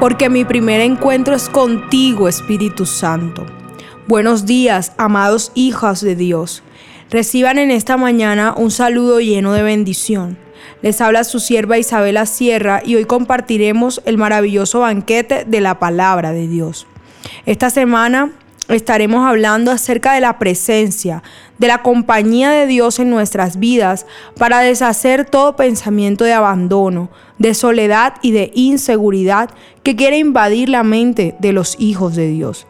porque mi primer encuentro es contigo, Espíritu Santo. Buenos días, amados hijos de Dios. Reciban en esta mañana un saludo lleno de bendición. Les habla su sierva Isabela Sierra y hoy compartiremos el maravilloso banquete de la palabra de Dios. Esta semana estaremos hablando acerca de la presencia, de la compañía de Dios en nuestras vidas para deshacer todo pensamiento de abandono, de soledad y de inseguridad que quiere invadir la mente de los hijos de Dios.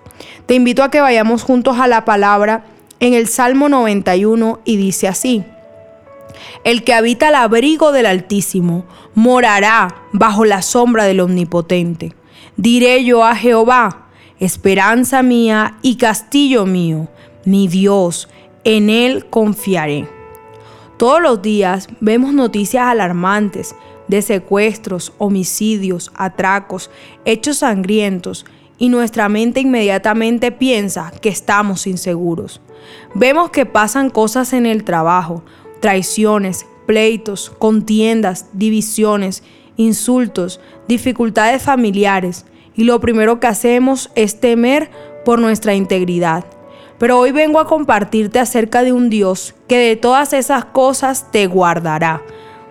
Te invito a que vayamos juntos a la palabra en el Salmo 91 y dice así. El que habita el abrigo del Altísimo morará bajo la sombra del Omnipotente. Diré yo a Jehová, esperanza mía y castillo mío, mi Dios, en Él confiaré. Todos los días vemos noticias alarmantes de secuestros, homicidios, atracos, hechos sangrientos y nuestra mente inmediatamente piensa que estamos inseguros. Vemos que pasan cosas en el trabajo, traiciones, pleitos, contiendas, divisiones, insultos, dificultades familiares, y lo primero que hacemos es temer por nuestra integridad. Pero hoy vengo a compartirte acerca de un Dios que de todas esas cosas te guardará,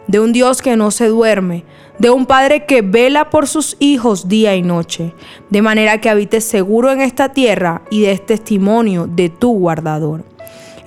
de un Dios que no se duerme, de un Padre que vela por sus hijos día y noche, de manera que habites seguro en esta tierra y des testimonio de tu guardador.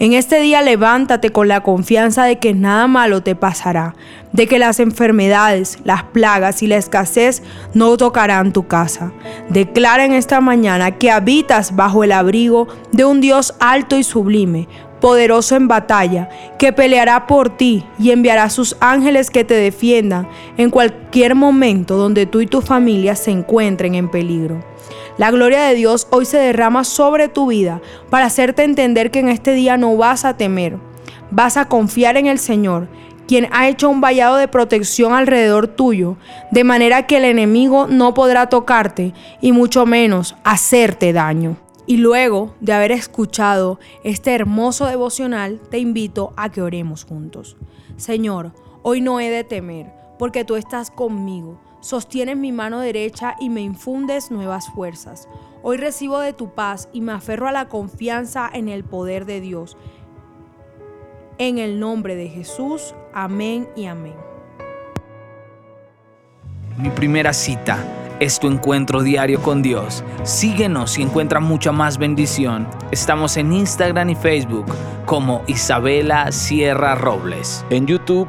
En este día levántate con la confianza de que nada malo te pasará, de que las enfermedades, las plagas y la escasez no tocarán tu casa. Declara en esta mañana que habitas bajo el abrigo de un Dios alto y sublime, poderoso en batalla, que peleará por ti y enviará sus ángeles que te defiendan en cualquier momento donde tú y tu familia se encuentren en peligro. La gloria de Dios hoy se derrama sobre tu vida para hacerte entender que en este día no vas a temer, vas a confiar en el Señor, quien ha hecho un vallado de protección alrededor tuyo, de manera que el enemigo no podrá tocarte y mucho menos hacerte daño. Y luego de haber escuchado este hermoso devocional, te invito a que oremos juntos. Señor, hoy no he de temer, porque tú estás conmigo Sostienes mi mano derecha y me infundes nuevas fuerzas. Hoy recibo de tu paz y me aferro a la confianza en el poder de Dios. En el nombre de Jesús, amén y amén. Mi primera cita es tu encuentro diario con Dios. Síguenos y encuentra mucha más bendición. Estamos en Instagram y Facebook como Isabela Sierra Robles. En YouTube